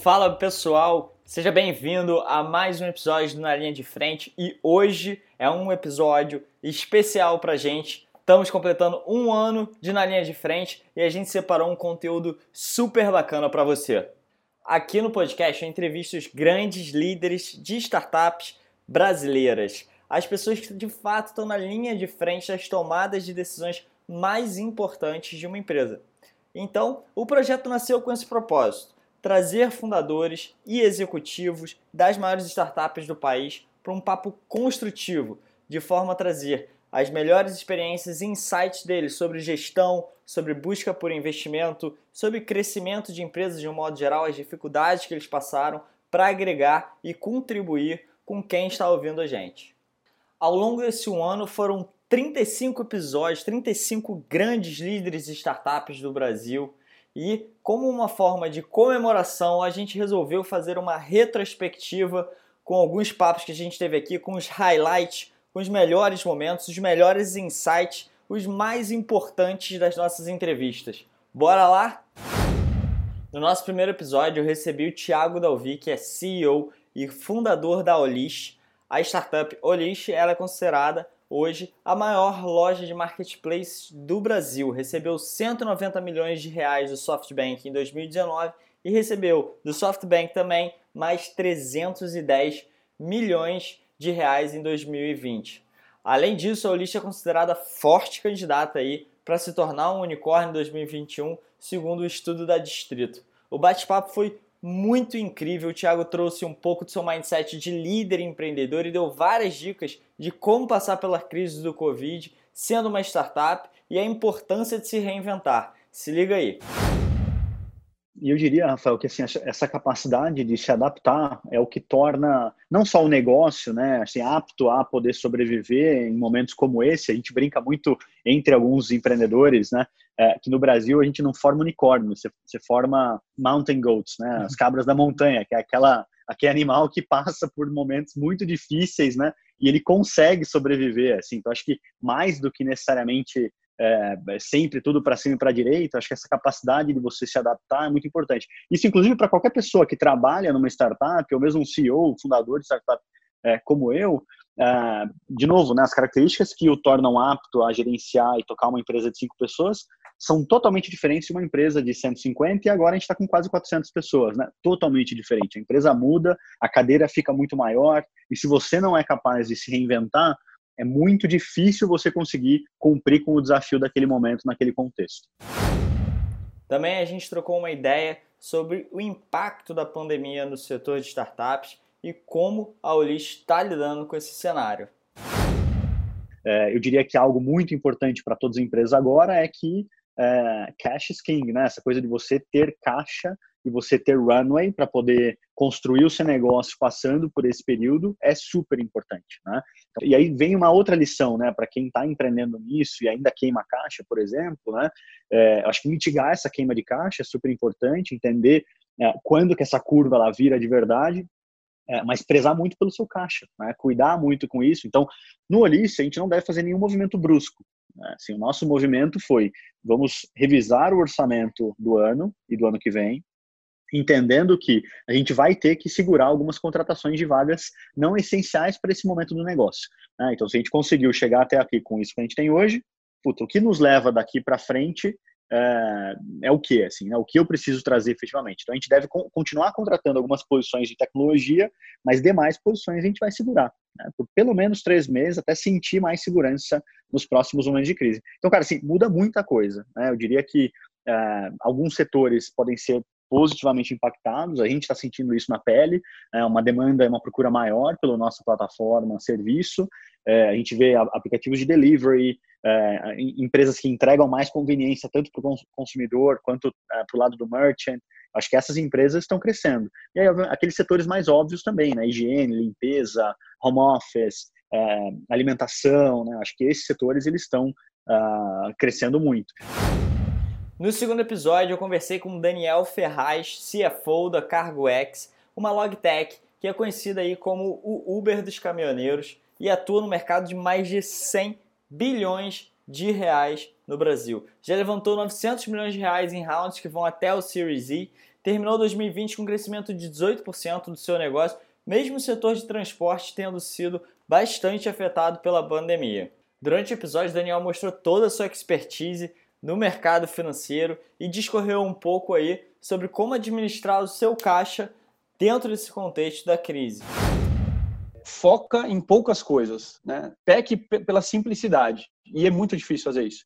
Fala pessoal, seja bem-vindo a mais um episódio do Na Linha de Frente e hoje é um episódio especial pra gente. Estamos completando um ano de Na Linha de Frente e a gente separou um conteúdo super bacana para você. Aqui no podcast eu entrevisto os grandes líderes de startups brasileiras, as pessoas que de fato estão na linha de frente das tomadas de decisões mais importantes de uma empresa. Então, o projeto nasceu com esse propósito trazer fundadores e executivos das maiores startups do país para um papo construtivo, de forma a trazer as melhores experiências e insights deles sobre gestão, sobre busca por investimento, sobre crescimento de empresas de um modo geral, as dificuldades que eles passaram para agregar e contribuir com quem está ouvindo a gente. Ao longo desse um ano foram 35 episódios, 35 grandes líderes de startups do Brasil e, como uma forma de comemoração, a gente resolveu fazer uma retrospectiva com alguns papos que a gente teve aqui, com os highlights, com os melhores momentos, os melhores insights, os mais importantes das nossas entrevistas. Bora lá? No nosso primeiro episódio, eu recebi o Thiago Dalvi, que é CEO e fundador da Olish. A startup Olish ela é considerada hoje a maior loja de marketplace do Brasil. Recebeu 190 milhões de reais do SoftBank em 2019 e recebeu do SoftBank também mais 310 milhões de reais em 2020. Além disso, a Olist é considerada forte candidata aí para se tornar um unicórnio em 2021, segundo o estudo da Distrito. O bate-papo foi muito incrível. O Thiago trouxe um pouco do seu mindset de líder empreendedor e deu várias dicas de como passar pela crise do Covid sendo uma startup e a importância de se reinventar. Se liga aí. E eu diria, Rafael, que assim, essa capacidade de se adaptar é o que torna não só o negócio né, assim, apto a poder sobreviver em momentos como esse. A gente brinca muito entre alguns empreendedores, né? É, que no Brasil a gente não forma unicórnio, você, você forma mountain goats, né? As cabras da montanha, que é aquela, aquele animal que passa por momentos muito difíceis, né? E ele consegue sobreviver, assim. Então, acho que mais do que necessariamente é, é sempre tudo para cima e para direita, acho que essa capacidade de você se adaptar é muito importante. Isso, inclusive, para qualquer pessoa que trabalha numa startup, ou mesmo um CEO, fundador de startup é, como eu, é, de novo, né, as características que o tornam apto a gerenciar e tocar uma empresa de cinco pessoas são totalmente diferentes de uma empresa de 150 e agora a gente está com quase 400 pessoas, né? Totalmente diferente. A empresa muda, a cadeira fica muito maior e se você não é capaz de se reinventar, é muito difícil você conseguir cumprir com o desafio daquele momento, naquele contexto. Também a gente trocou uma ideia sobre o impacto da pandemia no setor de startups e como a Ulis está lidando com esse cenário. É, eu diria que algo muito importante para todas as empresas agora é que é, cash is king, né? Essa coisa de você ter caixa e você ter runway para poder construir o seu negócio passando por esse período é super importante, né? E aí vem uma outra lição, né, para quem está empreendendo nisso e ainda queima caixa, por exemplo, né? É, acho que mitigar essa queima de caixa é super importante, entender é, quando que essa curva ela vira de verdade, é, mas prezar muito pelo seu caixa, né? cuidar muito com isso. Então, no Alice, a gente não deve fazer nenhum movimento brusco. Né? Assim, o nosso movimento foi, vamos revisar o orçamento do ano e do ano que vem, entendendo que a gente vai ter que segurar algumas contratações de vagas não essenciais para esse momento do negócio. Né? Então, se a gente conseguiu chegar até aqui com isso que a gente tem hoje, puta, o que nos leva daqui para frente é, é, o que, assim, né? o que eu preciso trazer efetivamente. Então, a gente deve co continuar contratando algumas posições de tecnologia, mas demais posições a gente vai segurar né? por pelo menos três meses até sentir mais segurança nos próximos momentos de crise. Então, cara, assim, muda muita coisa. Né? Eu diria que é, alguns setores podem ser positivamente impactados. A gente está sentindo isso na pele, é uma demanda, uma procura maior pela nossa plataforma, serviço. É, a gente vê aplicativos de delivery, é, empresas que entregam mais conveniência tanto para o consumidor quanto é, para o lado do merchant. Acho que essas empresas estão crescendo. E aí, aqueles setores mais óbvios também, né? Higiene, limpeza, home office, é, alimentação, né? Acho que esses setores eles estão uh, crescendo muito. No segundo episódio, eu conversei com Daniel Ferraz, CFO da CargoX, uma logtech que é conhecida aí como o Uber dos caminhoneiros e atua no mercado de mais de 100 bilhões de reais no Brasil. Já levantou 900 milhões de reais em rounds que vão até o Series E, terminou 2020 com um crescimento de 18% do seu negócio, mesmo o setor de transporte tendo sido bastante afetado pela pandemia. Durante o episódio, Daniel mostrou toda a sua expertise no mercado financeiro e discorreu um pouco aí sobre como administrar o seu caixa dentro desse contexto da crise. Foca em poucas coisas, né? Peque pela simplicidade. E é muito difícil fazer isso.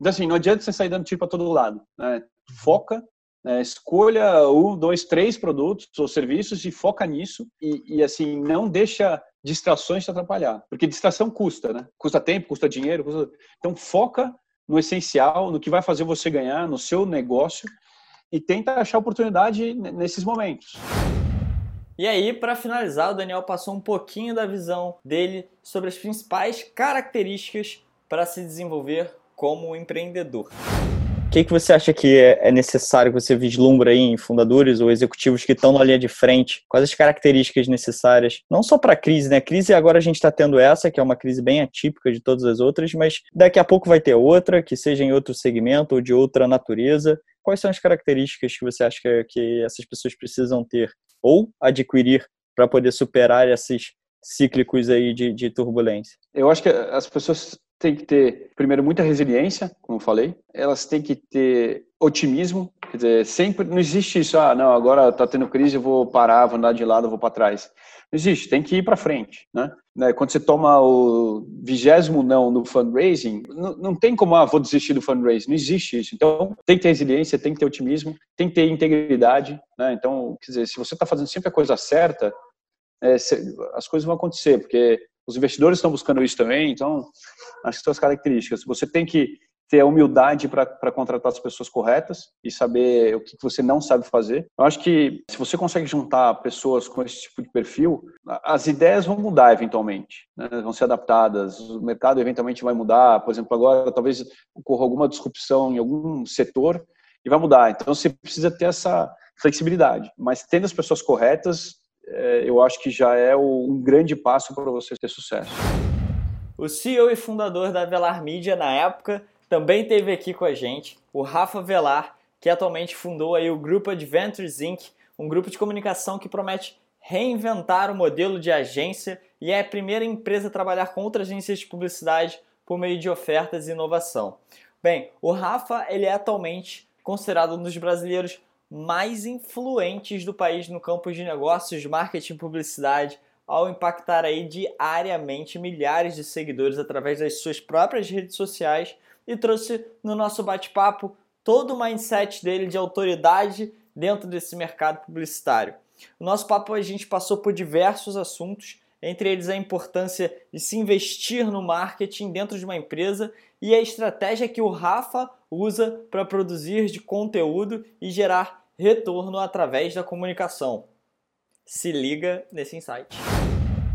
Então, assim, não adianta você sair dando tiro para todo lado. Né? Foca, né? escolha um, dois, três produtos ou serviços e foca nisso. E, e, assim, não deixa distrações te atrapalhar. Porque distração custa, né? Custa tempo, custa dinheiro. Custa... Então, foca no essencial, no que vai fazer você ganhar, no seu negócio e tenta achar oportunidade nesses momentos. E aí, para finalizar, o Daniel passou um pouquinho da visão dele sobre as principais características para se desenvolver como empreendedor. Que, que você acha que é, é necessário que você vislumbra aí em fundadores ou executivos que estão na linha de frente? Quais as características necessárias? Não só para a crise, né? A crise agora a gente está tendo essa, que é uma crise bem atípica de todas as outras, mas daqui a pouco vai ter outra, que seja em outro segmento ou de outra natureza. Quais são as características que você acha que, que essas pessoas precisam ter ou adquirir para poder superar esses cíclicos aí de, de turbulência? Eu acho que as pessoas têm que ter, primeiro, muita resiliência, como eu falei. Elas têm que ter otimismo, quer dizer, sempre não existe isso, ah, não, agora está tendo crise, eu vou parar, vou andar de lado, vou para trás. Não existe, tem que ir para frente, né? né? Quando você toma o vigésimo não no fundraising, não, não tem como, ah, vou desistir do fundraising, não existe isso. Então, tem que ter resiliência, tem que ter otimismo, tem que ter integridade, né? Então, quer dizer, se você está fazendo sempre a coisa certa, é, as coisas vão acontecer, porque os investidores estão buscando isso também, então, acho que são as características. Você tem que ter a humildade para contratar as pessoas corretas e saber o que, que você não sabe fazer. Eu acho que se você consegue juntar pessoas com esse tipo de perfil, as ideias vão mudar eventualmente, né? vão ser adaptadas, o mercado eventualmente vai mudar. Por exemplo, agora talvez ocorra alguma disrupção em algum setor e vai mudar. Então você precisa ter essa flexibilidade, mas tendo as pessoas corretas, eu acho que já é um grande passo para você ter sucesso. O CEO e fundador da Velar Media na época também teve aqui com a gente o Rafa Velar, que atualmente fundou aí o Grupo Adventures Inc., um grupo de comunicação que promete reinventar o modelo de agência e é a primeira empresa a trabalhar com outras agências de publicidade por meio de ofertas e inovação. Bem, o Rafa ele é atualmente considerado um dos brasileiros mais influentes do país no campo de negócios, marketing e publicidade, ao impactar aí diariamente milhares de seguidores através das suas próprias redes sociais e trouxe no nosso bate-papo todo o mindset dele de autoridade dentro desse mercado publicitário. O nosso papo a gente passou por diversos assuntos, entre eles a importância de se investir no marketing dentro de uma empresa e a estratégia que o Rafa usa para produzir de conteúdo e gerar retorno através da comunicação. Se liga nesse insight.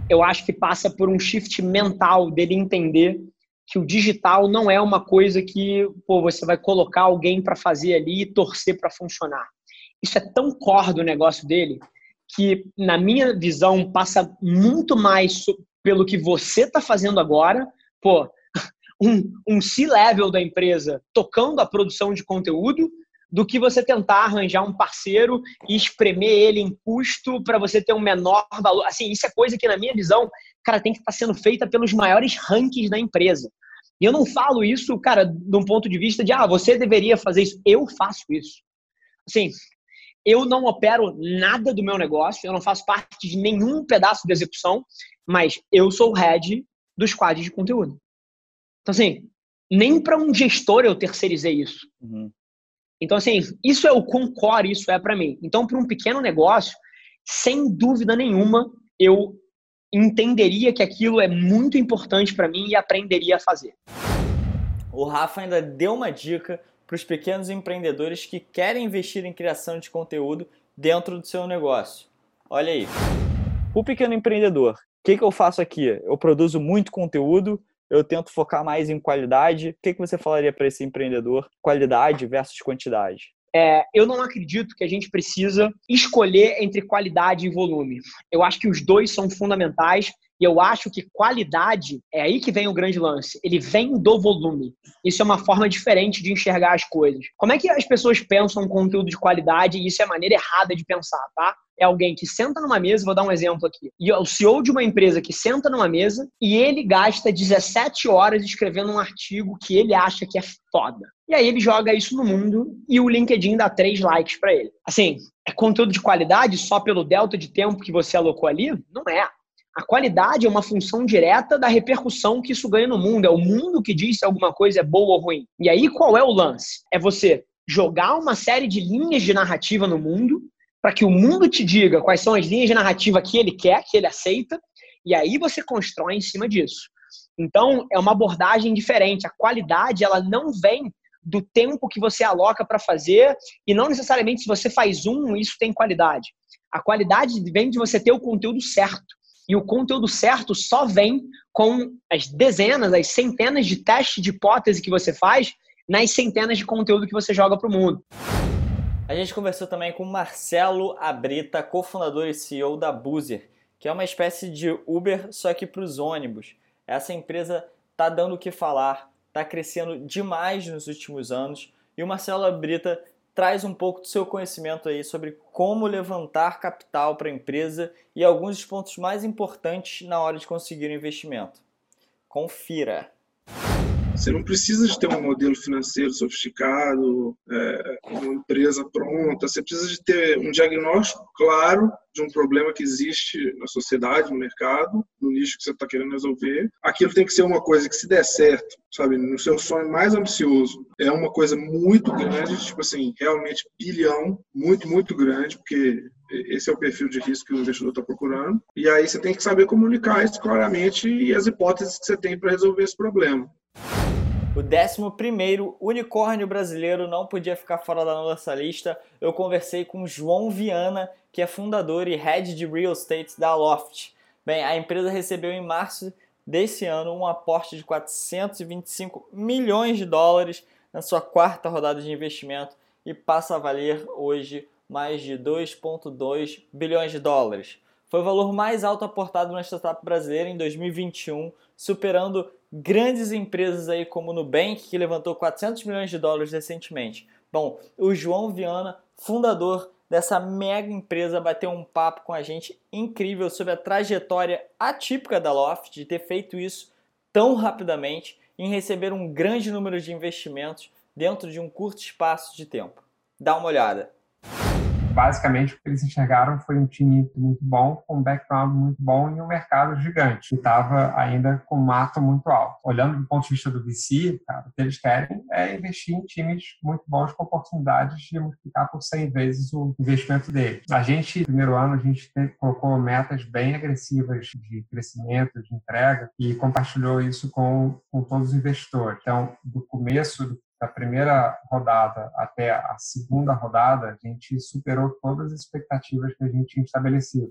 Eu acho que passa por um shift mental dele entender que o digital não é uma coisa que pô, você vai colocar alguém para fazer ali e torcer para funcionar. Isso é tão core do negócio dele que, na minha visão, passa muito mais pelo que você está fazendo agora. Pô, um, um C-level da empresa tocando a produção de conteúdo do que você tentar arranjar um parceiro e espremer ele em custo para você ter um menor valor. Assim, isso é coisa que, na minha visão, cara, tem que estar tá sendo feita pelos maiores rankings da empresa. E eu não falo isso, cara, de um ponto de vista de, ah, você deveria fazer isso. Eu faço isso. Assim, eu não opero nada do meu negócio, eu não faço parte de nenhum pedaço de execução, mas eu sou o head do squad de conteúdo. Então, assim, nem para um gestor eu terceirizei isso. Uhum. Então, assim, isso é o concore, isso é para mim. Então, para um pequeno negócio, sem dúvida nenhuma, eu entenderia que aquilo é muito importante para mim e aprenderia a fazer. O Rafa ainda deu uma dica para os pequenos empreendedores que querem investir em criação de conteúdo dentro do seu negócio. Olha aí. O pequeno empreendedor, o que, que eu faço aqui? Eu produzo muito conteúdo, eu tento focar mais em qualidade. O que, que você falaria para esse empreendedor? Qualidade versus quantidade. É, eu não acredito que a gente precisa escolher entre qualidade e volume. Eu acho que os dois são fundamentais E eu acho que qualidade é aí que vem o grande lance. Ele vem do volume. Isso é uma forma diferente de enxergar as coisas. Como é que as pessoas pensam um conteúdo de qualidade e isso é a maneira errada de pensar, tá? É alguém que senta numa mesa, vou dar um exemplo aqui. E é o CEO de uma empresa que senta numa mesa e ele gasta 17 horas escrevendo um artigo que ele acha que é foda. E aí ele joga isso no mundo e o LinkedIn dá três likes para ele. Assim, é conteúdo de qualidade só pelo delta de tempo que você alocou ali? Não é. A qualidade é uma função direta da repercussão que isso ganha no mundo. É o mundo que diz se alguma coisa é boa ou ruim. E aí qual é o lance? É você jogar uma série de linhas de narrativa no mundo para que o mundo te diga quais são as linhas de narrativa que ele quer, que ele aceita, e aí você constrói em cima disso. Então, é uma abordagem diferente. A qualidade, ela não vem do tempo que você aloca para fazer e não necessariamente se você faz um, isso tem qualidade. A qualidade vem de você ter o conteúdo certo. E o conteúdo certo só vem com as dezenas, as centenas de testes de hipótese que você faz nas centenas de conteúdo que você joga para o mundo. A gente conversou também com Marcelo Abrita, cofundador e CEO da Boozer, que é uma espécie de Uber, só que para os ônibus. Essa empresa está dando o que falar, está crescendo demais nos últimos anos e o Marcelo Abrita traz um pouco do seu conhecimento aí sobre como levantar capital para a empresa e alguns dos pontos mais importantes na hora de conseguir um investimento. Confira! Você não precisa de ter um modelo financeiro sofisticado, é, uma empresa pronta. Você precisa de ter um diagnóstico claro de um problema que existe na sociedade, no mercado, no nicho que você está querendo resolver. Aquilo tem que ser uma coisa que, se der certo, sabe, no seu sonho mais ambicioso, é uma coisa muito grande, tipo assim, realmente bilhão, muito, muito grande, porque esse é o perfil de risco que o investidor está procurando. E aí você tem que saber comunicar isso claramente e as hipóteses que você tem para resolver esse problema. O 11 unicórnio brasileiro não podia ficar fora da nossa lista. Eu conversei com João Viana, que é fundador e head de real estate da Loft. Bem, a empresa recebeu em março desse ano um aporte de 425 milhões de dólares na sua quarta rodada de investimento e passa a valer hoje mais de 2,2 bilhões de dólares. Foi o valor mais alto aportado na startup brasileira em 2021, superando grandes empresas aí como o Nubank, que levantou 400 milhões de dólares recentemente. Bom, o João Viana, fundador dessa mega empresa, bateu um papo com a gente incrível sobre a trajetória atípica da Loft de ter feito isso tão rapidamente em receber um grande número de investimentos dentro de um curto espaço de tempo. Dá uma olhada basicamente o que eles enxergaram foi um time muito bom, com um background muito bom e um mercado gigante, que estava ainda com mato muito alto. Olhando do ponto de vista do VC, cara, o que eles querem é investir em times muito bons com oportunidades de multiplicar por 100 vezes o investimento deles. A gente, no primeiro ano, a gente colocou metas bem agressivas de crescimento, de entrega e compartilhou isso com, com todos os investidores. Então, do começo do da primeira rodada até a segunda rodada, a gente superou todas as expectativas que a gente tinha estabelecido.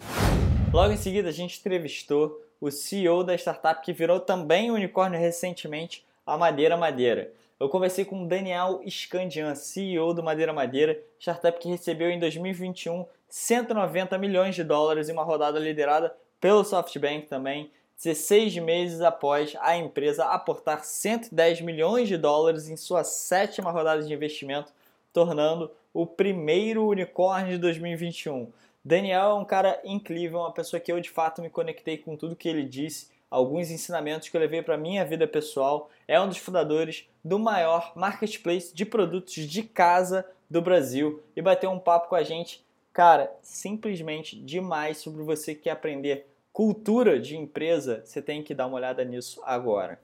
Logo em seguida, a gente entrevistou o CEO da startup que virou também unicórnio recentemente, a Madeira Madeira. Eu conversei com Daniel Scandian, CEO do Madeira Madeira, startup que recebeu em 2021 190 milhões de dólares em uma rodada liderada pelo SoftBank também, 16 meses após a empresa aportar 110 milhões de dólares em sua sétima rodada de investimento, tornando o primeiro unicórnio de 2021. Daniel é um cara incrível, uma pessoa que eu de fato me conectei com tudo que ele disse, alguns ensinamentos que eu levei para minha vida pessoal. É um dos fundadores do maior marketplace de produtos de casa do Brasil e bateu um papo com a gente, cara, simplesmente demais sobre você que quer aprender cultura de empresa, você tem que dar uma olhada nisso agora.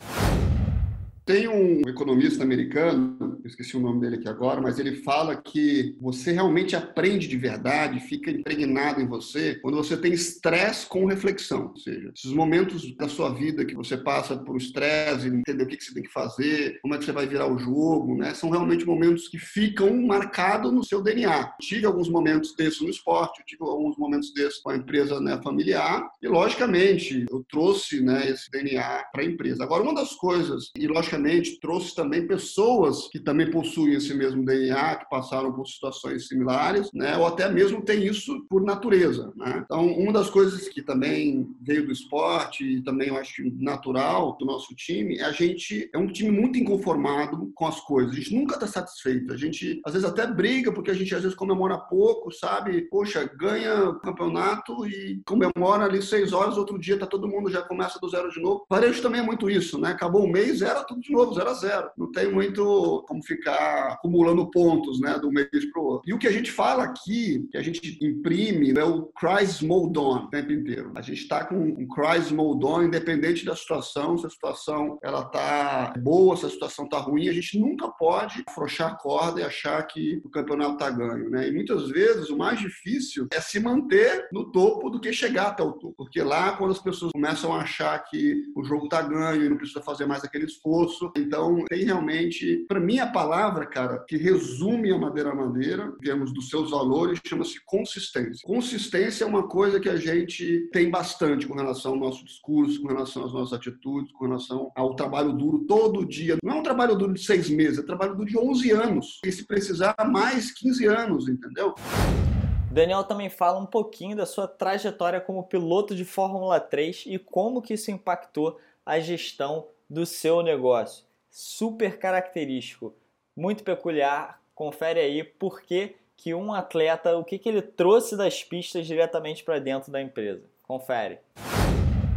Tem um economista americano, esqueci o nome dele aqui agora, mas ele fala que você realmente aprende de verdade, fica impregnado em você quando você tem estresse com reflexão. Ou seja, esses momentos da sua vida que você passa por estresse, entender o que você tem que fazer, como é que você vai virar o jogo, né? São realmente momentos que ficam marcados no seu DNA. tive alguns momentos desses no esporte, tive alguns momentos desses com a empresa né, familiar e, logicamente, eu trouxe né, esse DNA para a empresa. Agora, uma das coisas, e logicamente, trouxe também pessoas que também possuem esse mesmo DNA, que passaram por situações similares, né? ou até mesmo tem isso por natureza. Né? Então, uma das coisas que também veio do esporte e também eu acho natural do nosso time é a gente é um time muito inconformado com as coisas. A gente nunca está satisfeito. A gente às vezes até briga porque a gente às vezes comemora pouco, sabe? Poxa, ganha o campeonato e comemora ali seis horas, outro dia tá todo mundo já começa do zero de novo. Varejo também é muito isso, né? Acabou o mês, zero tudo de novo, zero a zero. Não tem muito como ficar acumulando pontos, né, do mês para o outro. E o que a gente fala aqui, que a gente imprime, é o Christ Mode On o tempo inteiro. A gente está com um Christ Mode On, independente da situação, se a situação ela tá boa, se a situação tá ruim, a gente nunca pode afrouxar a corda e achar que o campeonato tá ganho, né? E muitas vezes o mais difícil é se manter no topo do que chegar até o topo. Porque lá, quando as pessoas começam a achar que o jogo tá ganho e não precisa fazer mais aquele esforço, então tem realmente, para mim, a palavra, cara, que resume a Madeira Madeira, em dos seus valores, chama-se consistência. Consistência é uma coisa que a gente tem bastante com relação ao nosso discurso, com relação às nossas atitudes, com relação ao trabalho duro todo dia. Não é um trabalho duro de seis meses, é um trabalho duro de 11 anos. E se precisar, mais 15 anos, entendeu? Daniel também fala um pouquinho da sua trajetória como piloto de Fórmula 3 e como que isso impactou a gestão do seu negócio. Super característico, muito peculiar. Confere aí por que, que um atleta, o que, que ele trouxe das pistas diretamente para dentro da empresa. Confere.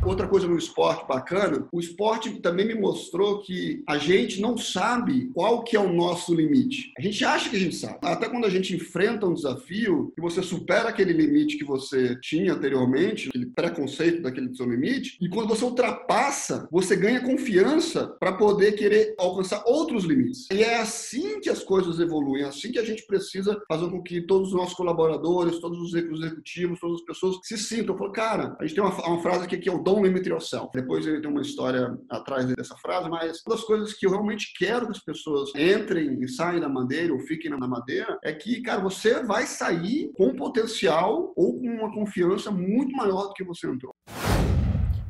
Outra coisa no esporte bacana, o esporte também me mostrou que a gente não sabe qual que é o nosso limite. A gente acha que a gente sabe. Até quando a gente enfrenta um desafio, que você supera aquele limite que você tinha anteriormente, aquele preconceito daquele seu limite, e quando você ultrapassa, você ganha confiança para poder querer alcançar outros limites. E é assim que as coisas evoluem, é assim que a gente precisa fazer com que todos os nossos colaboradores, todos os executivos, todas as pessoas se sintam. Falo, cara, a gente tem uma, uma frase aqui que é o don't limit yourself. Depois ele tem uma história atrás dessa frase, mas uma das coisas que eu realmente quero que as pessoas entrem e saiam da madeira ou fiquem na madeira é que, cara, você vai sair com potencial ou com uma confiança muito maior do que você entrou.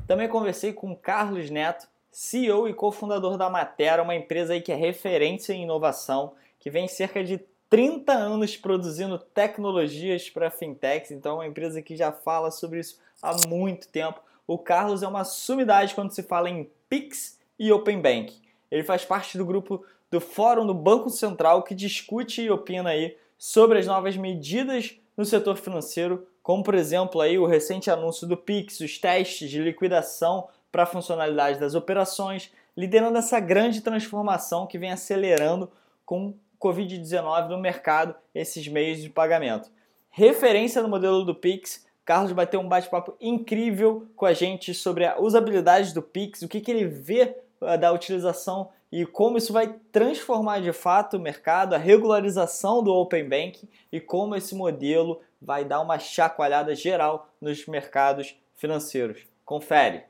Também conversei com Carlos Neto, CEO e cofundador da Matera, uma empresa aí que é referência em inovação, que vem cerca de 30 anos produzindo tecnologias para fintechs, então é uma empresa que já fala sobre isso há muito tempo o Carlos é uma sumidade quando se fala em Pix e Open Bank. Ele faz parte do grupo do Fórum do Banco Central que discute e opina aí sobre as novas medidas no setor financeiro, como por exemplo aí o recente anúncio do Pix, os testes de liquidação para a funcionalidade das operações, liderando essa grande transformação que vem acelerando com o Covid-19 no mercado esses meios de pagamento. Referência no modelo do Pix, Carlos vai ter um bate-papo incrível com a gente sobre a usabilidade do Pix, o que, que ele vê uh, da utilização e como isso vai transformar de fato o mercado, a regularização do Open Banking e como esse modelo vai dar uma chacoalhada geral nos mercados financeiros. Confere!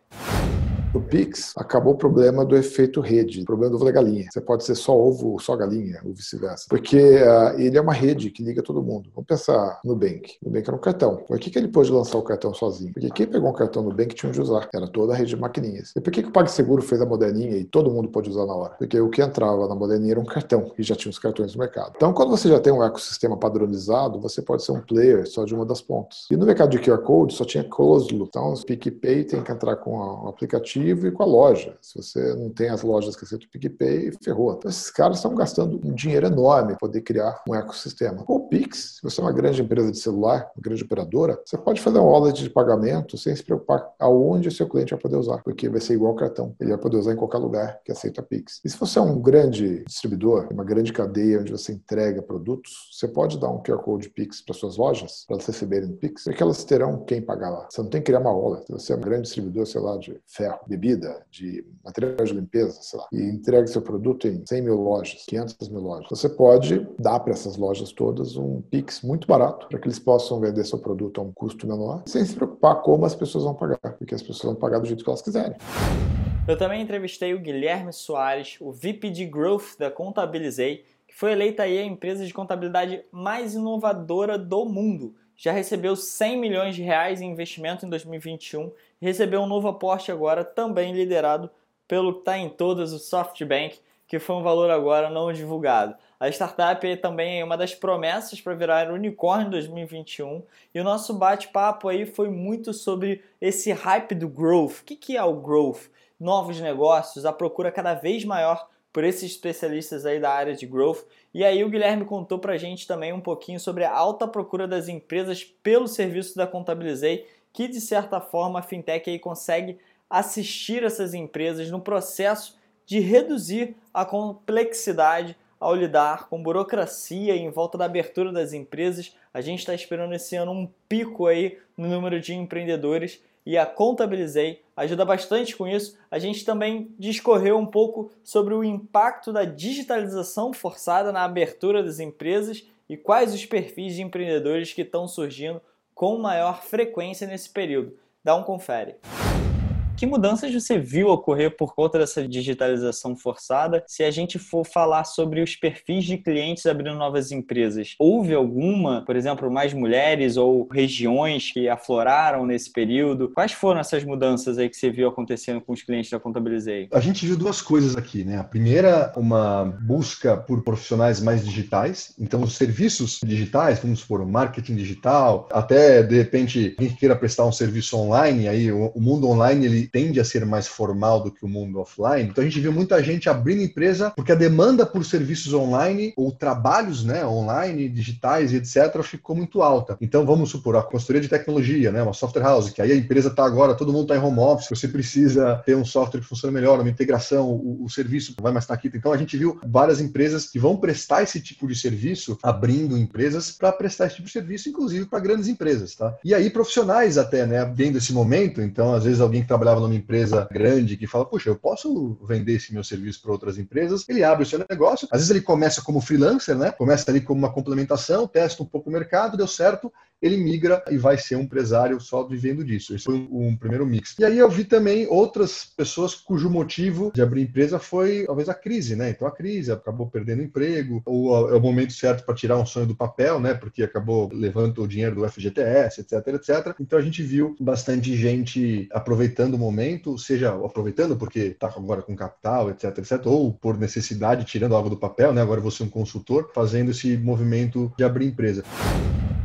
O Pix acabou o problema do efeito rede, o problema do ovo da galinha. Você pode ser só ovo ou só galinha, ou vice-versa. Porque uh, ele é uma rede que liga todo mundo. Vamos pensar no Nubank. Nubank era um cartão. Por que, que ele pôde lançar o cartão sozinho? Porque quem pegou um cartão no Nubank tinha de usar. Era toda a rede de maquininhas. E por que, que o PagSeguro fez a moderninha e todo mundo pode usar na hora? Porque o que entrava na moderninha era um cartão e já tinha os cartões no mercado. Então, quando você já tem um ecossistema padronizado, você pode ser um player só de uma das pontas. E no mercado de QR Code só tinha closed loop. Então, o PicPay tem que entrar com o aplicativo aplicativo e com a loja. Se você não tem as lojas que aceita o PicPay, ferrou. Então, esses caras estão gastando um dinheiro enorme para poder criar um ecossistema. Com o Pix, se você é uma grande empresa de celular, uma grande operadora, você pode fazer um wallet de pagamento sem se preocupar aonde o seu cliente vai poder usar, porque vai ser igual cartão. Ele vai poder usar em qualquer lugar que aceita Pix. E se você é um grande distribuidor, uma grande cadeia onde você entrega produtos, você pode dar um QR Code Pix para suas lojas, para elas receberem Pix, porque elas terão quem pagar lá. Você não tem que criar uma wallet. Se você é um grande distribuidor, sei lá, de ferro, bebida, de material de limpeza, sei lá, e entrega seu produto em 100 mil lojas, 500 mil lojas, você pode dar para essas lojas todas um Pix muito barato para que eles possam vender seu produto a um custo menor, sem se preocupar como as pessoas vão pagar, porque as pessoas vão pagar do jeito que elas quiserem. Eu também entrevistei o Guilherme Soares, o VP de Growth da Contabilizei, que foi eleita aí a empresa de contabilidade mais inovadora do mundo. Já recebeu 100 milhões de reais em investimento em 2021 recebeu um novo aporte agora, também liderado pelo que está em todas o SoftBank, que foi um valor agora não divulgado. A startup também é uma das promessas para virar unicórnio em 2021 e o nosso bate-papo aí foi muito sobre esse hype do growth. O que é o growth? Novos negócios, a procura cada vez maior por esses especialistas aí da área de growth. E aí o Guilherme contou para a gente também um pouquinho sobre a alta procura das empresas pelo serviço da Contabilizei, que de certa forma a fintech aí consegue assistir essas empresas no processo de reduzir a complexidade ao lidar com burocracia em volta da abertura das empresas. A gente está esperando esse ano um pico aí no número de empreendedores e a Contabilizei ajuda bastante com isso. A gente também discorreu um pouco sobre o impacto da digitalização forçada na abertura das empresas e quais os perfis de empreendedores que estão surgindo com maior frequência nesse período. Dá um confere. Que mudanças você viu ocorrer por conta dessa digitalização forçada? Se a gente for falar sobre os perfis de clientes abrindo novas empresas, houve alguma, por exemplo, mais mulheres ou regiões que afloraram nesse período? Quais foram essas mudanças aí que você viu acontecendo com os clientes da Contabilizei? A gente viu duas coisas aqui, né? A primeira, uma busca por profissionais mais digitais. Então, os serviços digitais, vamos supor, marketing digital, até de repente, quem queira prestar um serviço online, aí o mundo online ele tende a ser mais formal do que o mundo offline. Então a gente viu muita gente abrindo empresa porque a demanda por serviços online ou trabalhos né, online, digitais e etc., ficou muito alta. Então vamos supor, a consultoria de tecnologia, né, uma software house, que aí a empresa está agora, todo mundo está em home office, você precisa ter um software que funcione melhor, uma integração, o, o serviço vai mais estar aqui. Então a gente viu várias empresas que vão prestar esse tipo de serviço, abrindo empresas para prestar esse tipo de serviço, inclusive para grandes empresas. Tá? E aí profissionais até, né, vendo esse momento, então às vezes alguém que trabalhava trabalhava numa empresa grande que fala, puxa, eu posso vender esse meu serviço para outras empresas, ele abre o seu negócio, às vezes ele começa como freelancer, né? Começa ali como uma complementação, testa um pouco o mercado, deu certo, ele migra e vai ser um empresário só vivendo disso. Esse foi um, primeiro mix. E aí eu vi também outras pessoas cujo motivo de abrir empresa foi talvez a crise, né? Então a crise acabou perdendo emprego, ou é o momento certo para tirar um sonho do papel, né? Porque acabou levando o dinheiro do FGTS, etc, etc. Então a gente viu bastante gente aproveitando o momento, seja aproveitando porque está agora com capital, etc, etc, ou por necessidade tirando algo do papel, né? Agora você é um consultor fazendo esse movimento de abrir empresa.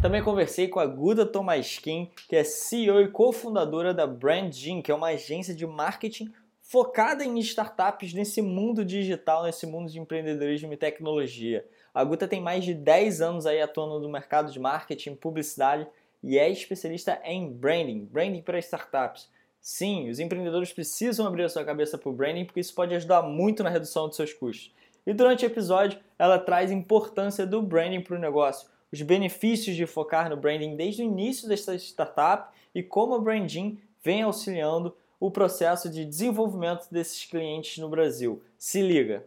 Também conversei com a Guda Tomaskin, que é CEO e cofundadora da BrandGin, que é uma agência de marketing focada em startups nesse mundo digital, nesse mundo de empreendedorismo e tecnologia. A Guta tem mais de 10 anos aí atuando no mercado de marketing, publicidade e é especialista em branding, branding para startups. Sim, os empreendedores precisam abrir a sua cabeça para o branding porque isso pode ajudar muito na redução dos seus custos. E durante o episódio, ela traz importância do branding para o negócio, os benefícios de focar no branding desde o início desta startup e como a Branding vem auxiliando o processo de desenvolvimento desses clientes no Brasil. Se liga!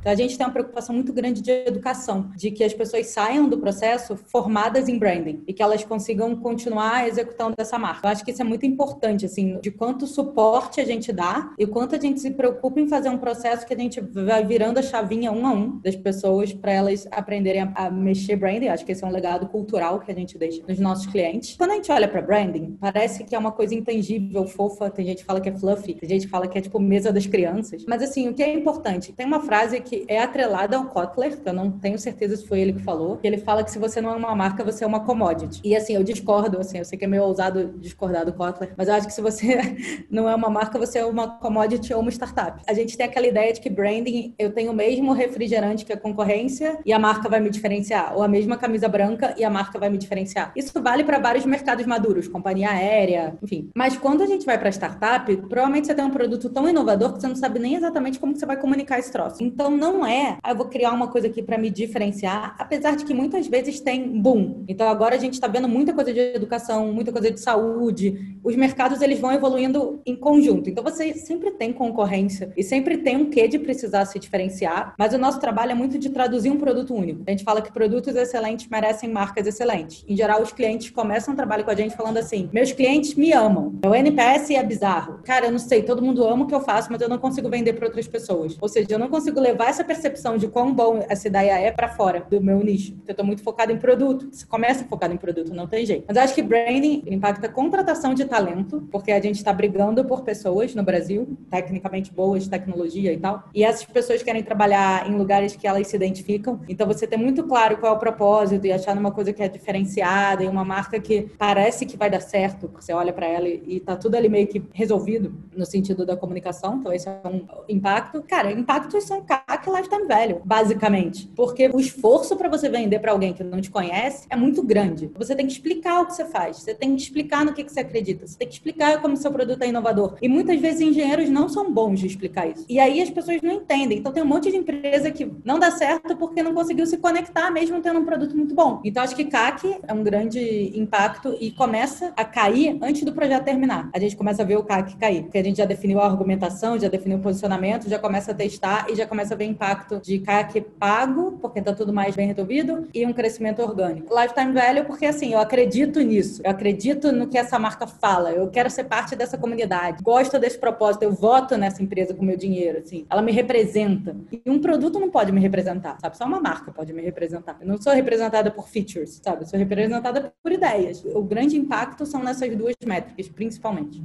Então, a gente tem uma preocupação muito grande de educação, de que as pessoas saiam do processo formadas em branding e que elas consigam continuar executando essa marca. Eu acho que isso é muito importante, assim, de quanto suporte a gente dá e quanto a gente se preocupa em fazer um processo que a gente vai virando a chavinha um a um das pessoas para elas aprenderem a, a mexer branding. Eu acho que esse é um legado cultural que a gente deixa nos nossos clientes. Quando a gente olha para branding, parece que é uma coisa intangível, fofa. Tem gente que fala que é fluffy, tem gente que fala que é tipo mesa das crianças. Mas assim, o que é importante? Tem uma frase que que é atrelada ao Kotler, que eu não tenho certeza se foi ele que falou, que ele fala que se você não é uma marca, você é uma commodity. E assim, eu discordo, assim, eu sei que é meio ousado discordar do Kotler, mas eu acho que se você não é uma marca, você é uma commodity ou uma startup. A gente tem aquela ideia de que branding, eu tenho o mesmo refrigerante que a concorrência e a marca vai me diferenciar, ou a mesma camisa branca e a marca vai me diferenciar. Isso vale para vários mercados maduros, companhia aérea, enfim. Mas quando a gente vai para startup, provavelmente você tem um produto tão inovador que você não sabe nem exatamente como você vai comunicar esse troço. Então, não é, ah, eu vou criar uma coisa aqui para me diferenciar, apesar de que muitas vezes tem boom. Então agora a gente está vendo muita coisa de educação, muita coisa de saúde. Os mercados eles vão evoluindo em conjunto. Então você sempre tem concorrência e sempre tem um quê de precisar se diferenciar, mas o nosso trabalho é muito de traduzir um produto único. A gente fala que produtos excelentes merecem marcas excelentes. Em geral, os clientes começam o trabalho com a gente falando assim: meus clientes me amam. O NPS é bizarro. Cara, eu não sei, todo mundo ama o que eu faço, mas eu não consigo vender para outras pessoas. Ou seja, eu não consigo levar essa percepção de quão bom essa ideia é para fora do meu nicho. Eu estou muito focado em produto. Você começa focado em produto, não tem jeito. Mas eu acho que branding impacta a contratação de talento, porque a gente está brigando por pessoas no Brasil, tecnicamente boas, tecnologia e tal. E essas pessoas querem trabalhar em lugares que elas se identificam. Então você ter muito claro qual é o propósito e achar numa coisa que é diferenciada e uma marca que parece que vai dar certo. Você olha para ela e tá tudo ali meio que resolvido no sentido da comunicação. Então esse é um impacto. Cara, impactos são CAC lifetime value, basicamente. Porque o esforço para você vender para alguém que não te conhece é muito grande. Você tem que explicar o que você faz, você tem que explicar no que, que você acredita, você tem que explicar como seu produto é inovador. E muitas vezes engenheiros não são bons de explicar isso. E aí as pessoas não entendem. Então tem um monte de empresa que não dá certo porque não conseguiu se conectar mesmo tendo um produto muito bom. Então acho que CAC é um grande impacto e começa a cair antes do projeto terminar. A gente começa a ver o CAC cair, porque a gente já definiu a argumentação, já definiu o posicionamento, já começa a testar e já começa a ver impacto de CAC pago, porque tá tudo mais bem resolvido, e um crescimento orgânico. Lifetime value, porque assim, eu acredito nisso. Eu acredito no que essa marca fala. Eu quero ser parte dessa comunidade. Gosto desse propósito. Eu voto nessa empresa com meu dinheiro, assim. Ela me representa. E um produto não pode me representar, sabe? Só uma marca pode me representar. Eu não sou representada por features, sabe? Eu sou representada por ideias. O grande impacto são nessas duas métricas, principalmente.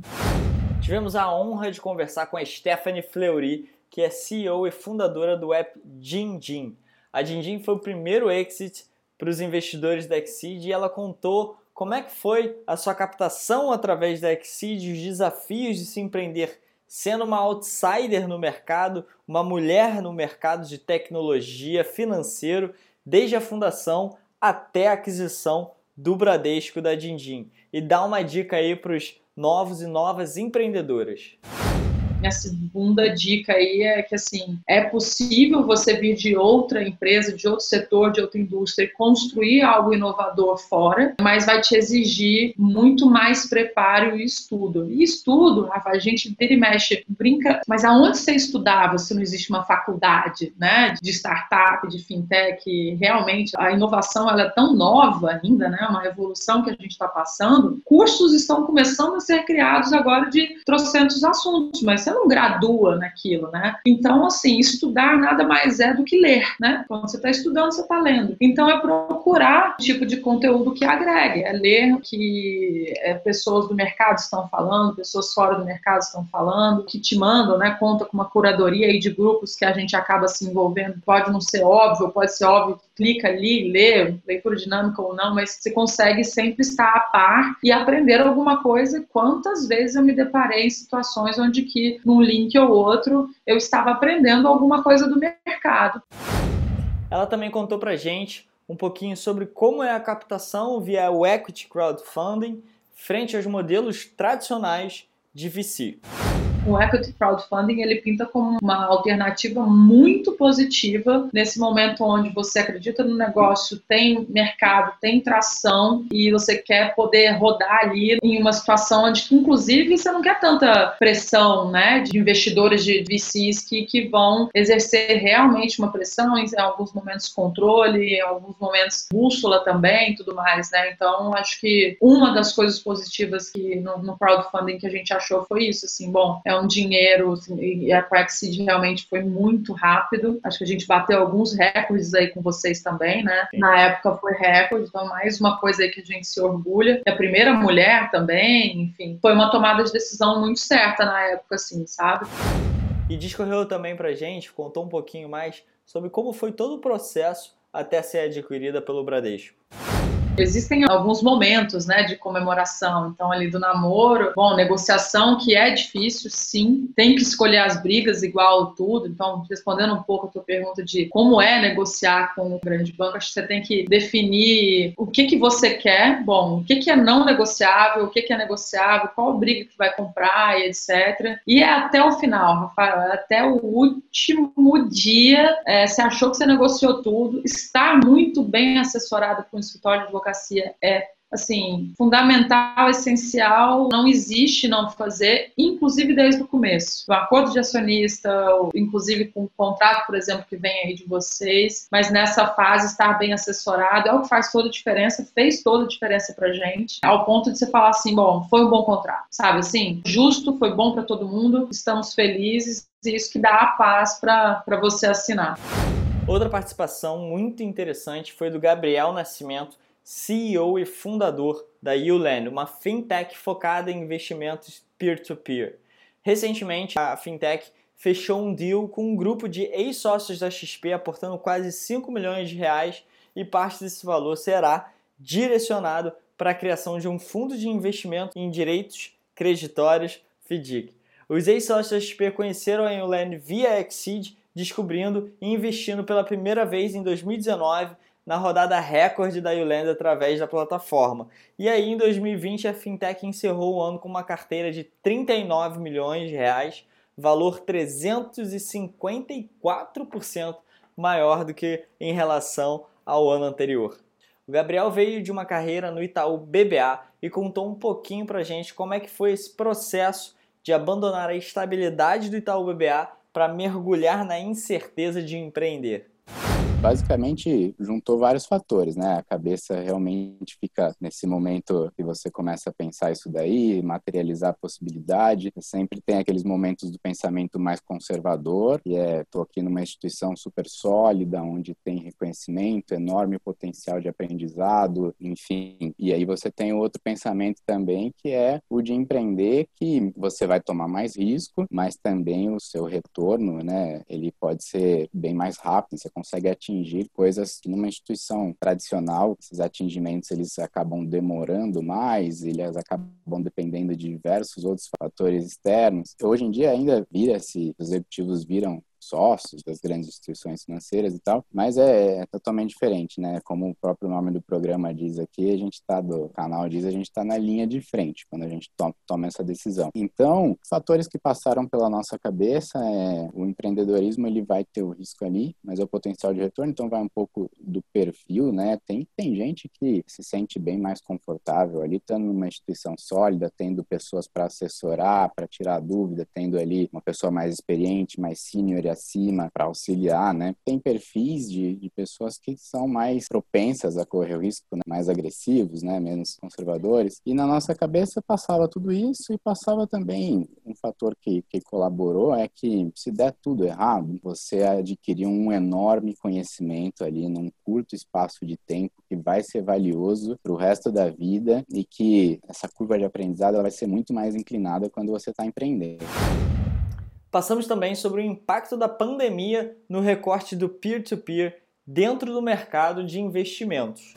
Tivemos a honra de conversar com a Stephanie Fleury, que é CEO e fundadora do app Jinjin. A Jinjin foi o primeiro exit para os investidores da Exceed e ela contou como é que foi a sua captação através da Exceed, os desafios de se empreender sendo uma outsider no mercado, uma mulher no mercado de tecnologia, financeiro, desde a fundação até a aquisição do Bradesco da Dindim. E dá uma dica aí para os novos e novas empreendedoras. Minha segunda dica aí é que assim é possível você vir de outra empresa, de outro setor, de outra indústria e construir algo inovador fora, mas vai te exigir muito mais preparo e estudo. E estudo, Rafa, a gente vira e mexe, brinca, mas aonde você estudava se não existe uma faculdade, né, de startup, de fintech? Realmente a inovação ela é tão nova ainda, né, uma revolução que a gente está passando. Cursos estão começando a ser criados agora de trocentos assuntos, mas você não gradua naquilo, né? Então, assim, estudar nada mais é do que ler, né? Quando você está estudando, você está lendo. Então, é procurar tipo de conteúdo que agregue, é ler o que é, pessoas do mercado estão falando, pessoas fora do mercado estão falando, que te mandam, né? Conta com uma curadoria aí de grupos que a gente acaba se envolvendo. Pode não ser óbvio, pode ser óbvio clica ali, lê, leitura dinâmica ou não, mas você consegue sempre estar a par e aprender alguma coisa. Quantas vezes eu me deparei em situações onde que num link ou outro eu estava aprendendo alguma coisa do mercado. Ela também contou pra gente um pouquinho sobre como é a captação via o equity crowdfunding frente aos modelos tradicionais de VC o equity crowdfunding ele pinta como uma alternativa muito positiva nesse momento onde você acredita no negócio, tem mercado, tem tração e você quer poder rodar ali em uma situação onde, inclusive, você não quer tanta pressão, né, de investidores de VCs que, que vão exercer realmente uma pressão, em alguns momentos controle, em alguns momentos bússola também, tudo mais, né? Então, acho que uma das coisas positivas que no, no crowdfunding que a gente achou foi isso, assim, bom, é um dinheiro, assim, e a Quackseed realmente foi muito rápido. Acho que a gente bateu alguns recordes aí com vocês também, né? Sim. Na época foi recorde, então mais uma coisa aí que a gente se orgulha. E a primeira mulher também, enfim, foi uma tomada de decisão muito certa na época, assim, sabe? E discorreu também pra gente, contou um pouquinho mais sobre como foi todo o processo até ser adquirida pelo Bradesco. Existem alguns momentos, né, de comemoração. Então, ali do namoro, bom, negociação que é difícil, sim. Tem que escolher as brigas igual tudo. Então, respondendo um pouco a tua pergunta de como é negociar com o grande banco, acho que você tem que definir o que que você quer. Bom, o que que é não negociável, o que que é negociável, qual briga que vai comprar e etc. E é até o final, Rafael, é até o último dia. É, você achou que você negociou tudo, estar muito bem assessorado com o escritório de advocacia é assim, fundamental, essencial, não existe não fazer, inclusive desde o começo. O acordo de acionista, inclusive com o contrato, por exemplo, que vem aí de vocês, mas nessa fase estar bem assessorado é o que faz toda a diferença, fez toda a diferença pra gente, ao ponto de você falar assim, bom, foi um bom contrato, sabe assim? Justo, foi bom para todo mundo, estamos felizes, e isso que dá a paz para você assinar. Outra participação muito interessante foi do Gabriel Nascimento, CEO e fundador da Uland, uma fintech focada em investimentos peer-to-peer. Recentemente, a fintech fechou um deal com um grupo de ex-sócios da XP aportando quase 5 milhões de reais e parte desse valor será direcionado para a criação de um fundo de investimento em direitos creditórios FDIC. Os ex-sócios da XP conheceram a Uland via Exceed, descobrindo e investindo pela primeira vez em 2019 na rodada recorde da Uland através da plataforma. E aí, em 2020, a fintech encerrou o ano com uma carteira de 39 milhões de reais, valor 354% maior do que em relação ao ano anterior. O Gabriel veio de uma carreira no Itaú BBA e contou um pouquinho pra gente como é que foi esse processo de abandonar a estabilidade do Itaú BBA para mergulhar na incerteza de empreender basicamente juntou vários fatores, né? A cabeça realmente fica nesse momento que você começa a pensar isso daí, materializar a possibilidade. Sempre tem aqueles momentos do pensamento mais conservador, e é tô aqui numa instituição super sólida, onde tem reconhecimento, enorme potencial de aprendizado, enfim. E aí você tem outro pensamento também que é o de empreender, que você vai tomar mais risco, mas também o seu retorno, né? Ele pode ser bem mais rápido, você consegue atingir atingir coisas que numa instituição tradicional, esses atingimentos eles acabam demorando mais, eles acabam dependendo de diversos outros fatores externos. Hoje em dia ainda vira-se, os executivos viram sócios das grandes instituições financeiras e tal, mas é, é totalmente diferente, né? Como o próprio nome do programa diz aqui, a gente está do canal diz, a gente está na linha de frente quando a gente toma, toma essa decisão. Então, fatores que passaram pela nossa cabeça é o empreendedorismo ele vai ter o risco ali, mas é o potencial de retorno, então vai um pouco do perfil, né? Tem tem gente que se sente bem mais confortável ali, estando numa instituição sólida, tendo pessoas para assessorar, para tirar dúvida, tendo ali uma pessoa mais experiente, mais senior acima para auxiliar, né? Tem perfis de, de pessoas que são mais propensas a correr o risco, né? mais agressivos, né? Menos conservadores. E na nossa cabeça passava tudo isso e passava também um fator que, que colaborou é que se der tudo errado, você adquirir um enorme conhecimento ali num curto espaço de tempo que vai ser valioso para o resto da vida e que essa curva de aprendizado vai ser muito mais inclinada quando você está empreendendo. Passamos também sobre o impacto da pandemia no recorte do peer-to-peer -peer dentro do mercado de investimentos.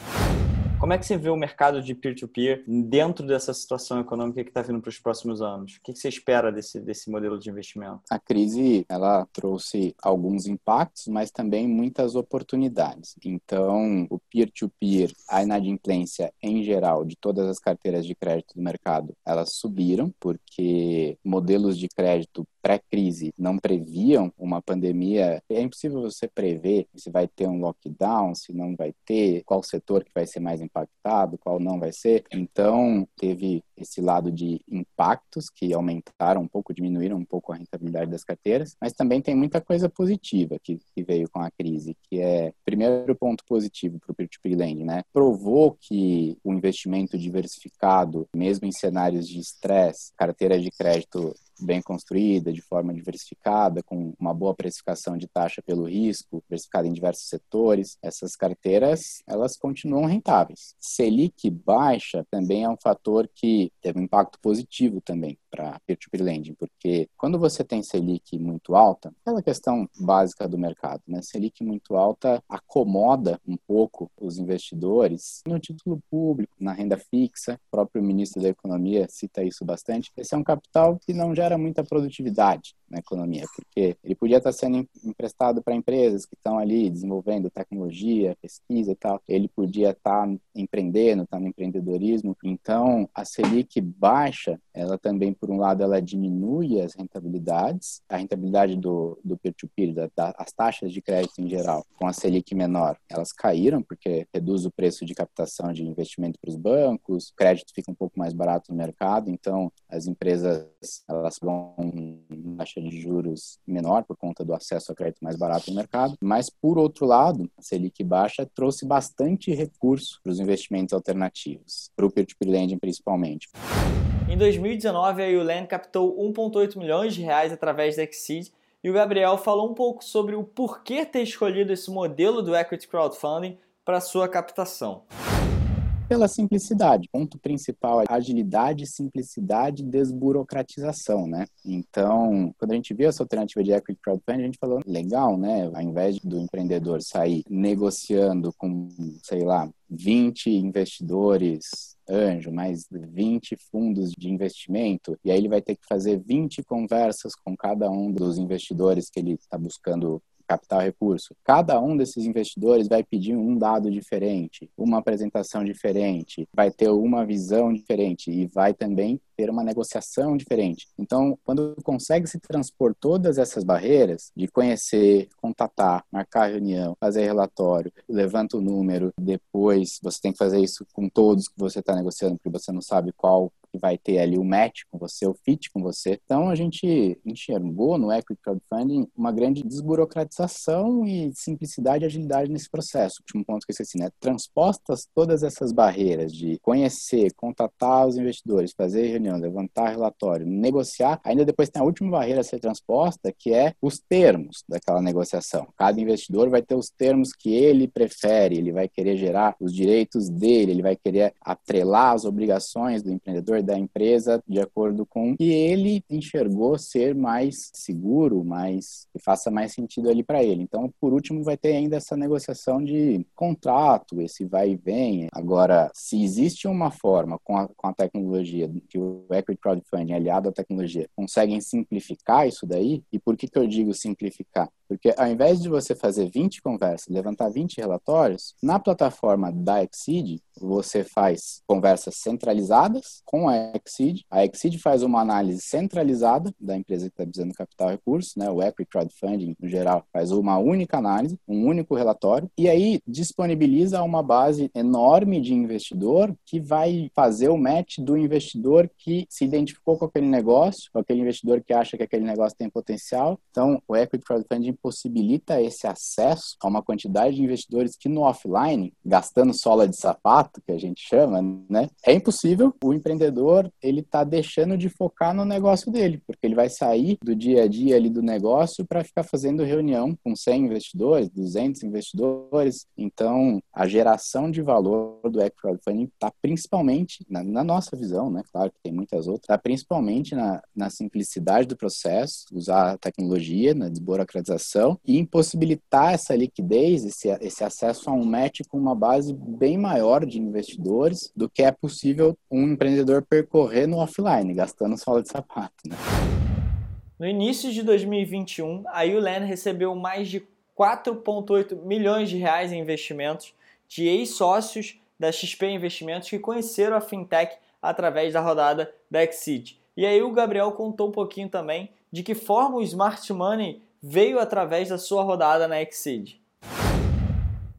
Como é que você vê o mercado de peer-to-peer -peer dentro dessa situação econômica que está vindo para os próximos anos? O que você espera desse, desse modelo de investimento? A crise ela trouxe alguns impactos, mas também muitas oportunidades. Então, o peer-to-peer, -peer, a inadimplência em geral de todas as carteiras de crédito do mercado, elas subiram porque modelos de crédito pré-crise não previam uma pandemia, é impossível você prever se vai ter um lockdown, se não vai ter, qual setor que vai ser mais impactado, qual não vai ser. Então, teve esse lado de impactos que aumentaram um pouco, diminuíram um pouco a rentabilidade das carteiras, mas também tem muita coisa positiva que, que veio com a crise, que é, primeiro ponto positivo para o peer-to-peer lending, né? Provou que o investimento diversificado, mesmo em cenários de estresse, carteira de crédito bem construída, de forma diversificada, com uma boa precificação de taxa pelo risco, diversificada em diversos setores, essas carteiras, elas continuam rentáveis. Selic baixa também é um fator que teve um impacto positivo também para peer-to-peer lending, porque quando você tem Selic muito alta, aquela questão básica do mercado, né? Selic muito alta acomoda um pouco os investidores no título público, na renda fixa. O próprio ministro da Economia cita isso bastante. Esse é um capital que não gera muita produtividade na economia, porque ele podia estar sendo emprestado para empresas que estão ali desenvolvendo tecnologia, pesquisa e tal. Ele podia estar empreendendo, estar no empreendedorismo. Então, a Selic baixa, ela também por um lado, ela diminui as rentabilidades, a rentabilidade do, do peer-to-peer, da, da, as taxas de crédito em geral, com a Selic menor, elas caíram, porque reduz o preço de captação de investimento para os bancos, o crédito fica um pouco mais barato no mercado, então as empresas elas vão taxa de juros menor por conta do acesso a crédito mais barato no mercado, mas por outro lado, a Selic baixa trouxe bastante recurso para os investimentos alternativos, para o peer-to-peer lending principalmente. Em 2019, a Uland captou 1,8 milhões de reais através da Exceed e o Gabriel falou um pouco sobre o porquê ter escolhido esse modelo do Equity Crowdfunding para sua captação. Pela simplicidade. Ponto principal é agilidade, simplicidade desburocratização, né? Então, quando a gente viu essa alternativa de equity crowdfunding, a gente falou, legal, né? Ao invés do empreendedor sair negociando com, sei lá, 20 investidores anjo, mais 20 fundos de investimento, e aí ele vai ter que fazer 20 conversas com cada um dos investidores que ele está buscando capital recurso. Cada um desses investidores vai pedir um dado diferente, uma apresentação diferente, vai ter uma visão diferente e vai também ter uma negociação diferente. Então, quando consegue se transpor todas essas barreiras de conhecer, contatar, marcar reunião, fazer relatório, levanta o número, depois você tem que fazer isso com todos que você está negociando, porque você não sabe qual que vai ter ali o match com você, o fit com você. Então a gente enxergou no Equity Crowdfunding uma grande desburocratização e simplicidade e agilidade nesse processo. O último ponto que eu esqueci, né? Transpostas todas essas barreiras de conhecer, contatar os investidores, fazer reunião, levantar relatório, negociar, ainda depois tem a última barreira a ser transposta, que é os termos daquela negociação. Cada investidor vai ter os termos que ele prefere, ele vai querer gerar os direitos dele, ele vai querer atrelar as obrigações do empreendedor da empresa de acordo com o que ele enxergou ser mais seguro, mais que faça mais sentido ali para ele. Então, por último, vai ter ainda essa negociação de contrato, esse vai e vem. Agora, se existe uma forma com a, com a tecnologia que o equity crowdfunding aliado à tecnologia conseguem simplificar isso daí, e por que que eu digo simplificar? Porque ao invés de você fazer 20 conversas, levantar 20 relatórios, na plataforma da Exceed, você faz conversas centralizadas com a Exceed. A Exceed faz uma análise centralizada da empresa que está precisando capital recurso, né? O Equity Crowdfunding, no geral, faz uma única análise, um único relatório, e aí disponibiliza uma base enorme de investidor que vai fazer o match do investidor que se identificou com aquele negócio, com aquele investidor que acha que aquele negócio tem potencial. Então, o Equity Crowdfunding possibilita esse acesso a uma quantidade de investidores que no offline, gastando sola de sapato, que a gente chama, né, é impossível. O empreendedor ele está deixando de focar no negócio dele, porque ele vai sair do dia a dia ali do negócio para ficar fazendo reunião com 100 investidores, 200 investidores. Então, a geração de valor do equity crowdfunding está principalmente na, na, nossa visão, né? Claro que tem muitas outras, está principalmente na, na simplicidade do processo, usar a tecnologia, na desburocratização e impossibilitar essa liquidez, esse, esse acesso a um match com uma base bem maior de investidores do que é possível um empreendedor percorrer no offline, gastando sola de sapato. Né? No início de 2021, a Ulan recebeu mais de 4,8 milhões de reais em investimentos de ex-sócios da XP Investimentos que conheceram a fintech através da rodada da Exceed. E aí o Gabriel contou um pouquinho também de que forma o Smart Money veio através da sua rodada na Exceed.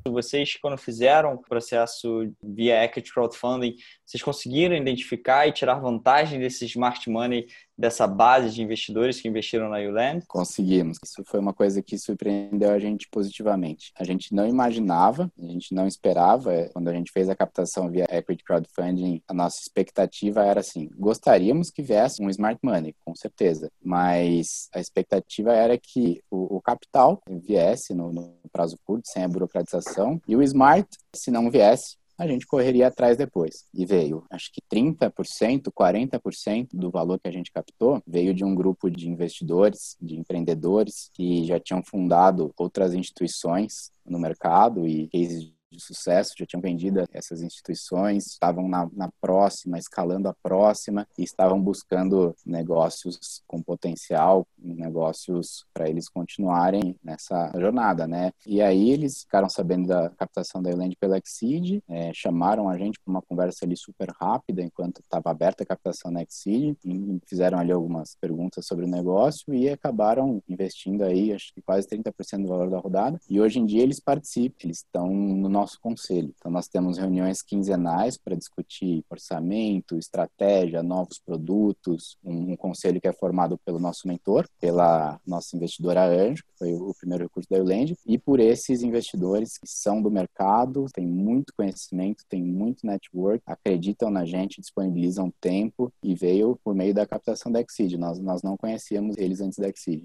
Vocês, quando fizeram o processo via Equity Crowdfunding, vocês conseguiram identificar e tirar vantagem desse smart money dessa base de investidores que investiram na Uland? Conseguimos. Isso foi uma coisa que surpreendeu a gente positivamente. A gente não imaginava, a gente não esperava. É, quando a gente fez a captação via Equity Crowdfunding, a nossa expectativa era assim: gostaríamos que viesse um smart money, com certeza, mas a expectativa era que o, o capital viesse no, no prazo curto, sem a burocratização, e o smart, se não viesse, a gente correria atrás depois. E veio, acho que 30%, 40% do valor que a gente captou veio de um grupo de investidores, de empreendedores que já tinham fundado outras instituições no mercado e cases de sucesso, já tinham vendido essas instituições, estavam na, na próxima, escalando a próxima e estavam buscando negócios com potencial, negócios para eles continuarem nessa jornada, né? E aí eles ficaram sabendo da captação da Eland pela Exceed, é, chamaram a gente para uma conversa ali super rápida enquanto estava aberta a captação na Exceed, fizeram ali algumas perguntas sobre o negócio e acabaram investindo aí, acho que quase 30% do valor da rodada. E hoje em dia eles participam, eles estão no nosso conselho. Então, nós temos reuniões quinzenais para discutir orçamento, estratégia, novos produtos, um, um, conselho que é formado pelo nosso mentor, pela nossa investidora Anjo, que foi o primeiro recurso da Euland, e por esses investidores que são do mercado, têm muito conhecimento, têm muito network, acreditam na gente, disponibilizam tempo e veio por meio da captação da Exceed. Nós, nós não conhecíamos eles antes da Exceed.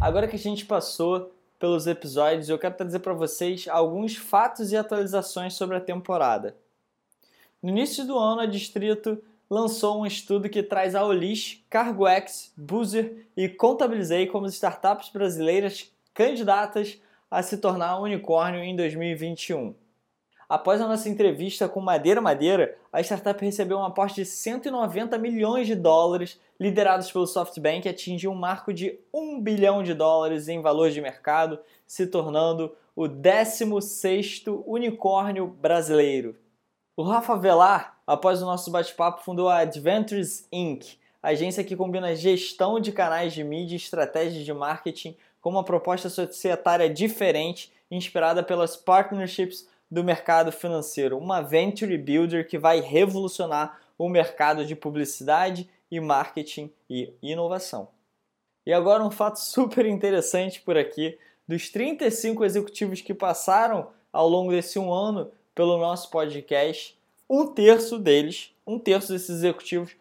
Agora que a gente passou pelos episódios, eu quero trazer para vocês alguns fatos e atualizações sobre a temporada. No início do ano, a Distrito lançou um estudo que traz a Olish, CargoX, Boozer e Contabilizei como startups brasileiras candidatas a se tornar unicórnio em 2021. Após a nossa entrevista com Madeira Madeira, a startup recebeu um aporte de 190 milhões de dólares, liderados pelo SoftBank, atingiu um marco de 1 bilhão de dólares em valor de mercado, se tornando o 16º unicórnio brasileiro. O Rafa Velar, após o nosso bate-papo, fundou a Adventures Inc., agência que combina gestão de canais de mídia e estratégias de marketing com uma proposta societária diferente, inspirada pelas partnerships do mercado financeiro, uma venture builder que vai revolucionar o mercado de publicidade e marketing e inovação. E agora um fato super interessante por aqui, dos 35 executivos que passaram ao longo desse um ano pelo nosso podcast, um terço deles, um terço desses executivos,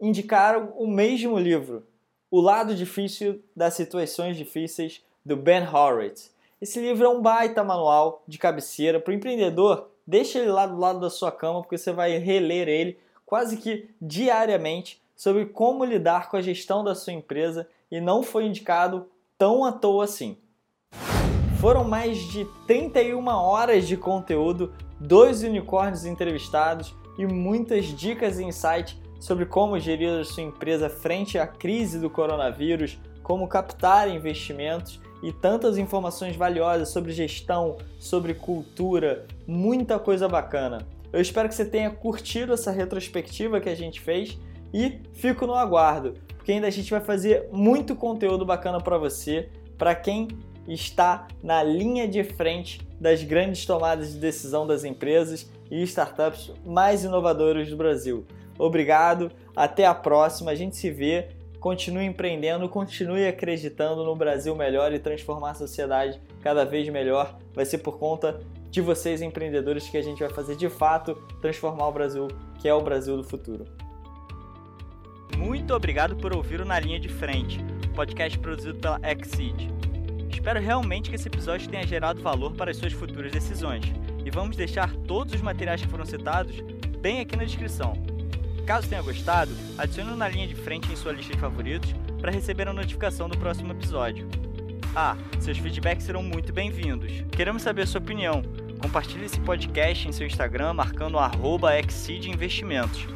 indicaram o mesmo livro, O Lado Difícil das Situações Difíceis, do Ben Horowitz. Esse livro é um baita manual de cabeceira para o empreendedor. Deixa ele lá do lado da sua cama, porque você vai reler ele quase que diariamente sobre como lidar com a gestão da sua empresa e não foi indicado tão à toa assim. Foram mais de 31 horas de conteúdo, dois unicórnios entrevistados e muitas dicas e insights sobre como gerir a sua empresa frente à crise do coronavírus, como captar investimentos e tantas informações valiosas sobre gestão, sobre cultura, muita coisa bacana. Eu espero que você tenha curtido essa retrospectiva que a gente fez e fico no aguardo, porque ainda a gente vai fazer muito conteúdo bacana para você, para quem está na linha de frente das grandes tomadas de decisão das empresas e startups mais inovadoras do Brasil. Obrigado, até a próxima, a gente se vê continue empreendendo, continue acreditando no Brasil melhor e transformar a sociedade cada vez melhor. Vai ser por conta de vocês, empreendedores, que a gente vai fazer de fato transformar o Brasil, que é o Brasil do futuro. Muito obrigado por ouvir o Na Linha de Frente, podcast produzido pela Exceed. Espero realmente que esse episódio tenha gerado valor para as suas futuras decisões. E vamos deixar todos os materiais que foram citados bem aqui na descrição. Caso tenha gostado, adicione na linha de frente em sua lista de favoritos para receber a notificação do próximo episódio. Ah, seus feedbacks serão muito bem-vindos. Queremos saber a sua opinião. Compartilhe esse podcast em seu Instagram marcando Exceed Investimentos.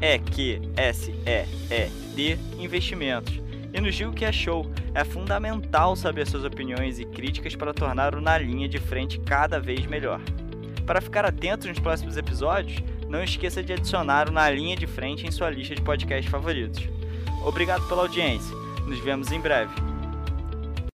É que S E E D Investimentos. E nos diga o que achou. É fundamental saber suas opiniões e críticas para tornar o Na Linha de Frente cada vez melhor. Para ficar atento nos próximos episódios, não esqueça de adicionar o Na Linha de Frente em sua lista de podcasts favoritos. Obrigado pela audiência. Nos vemos em breve.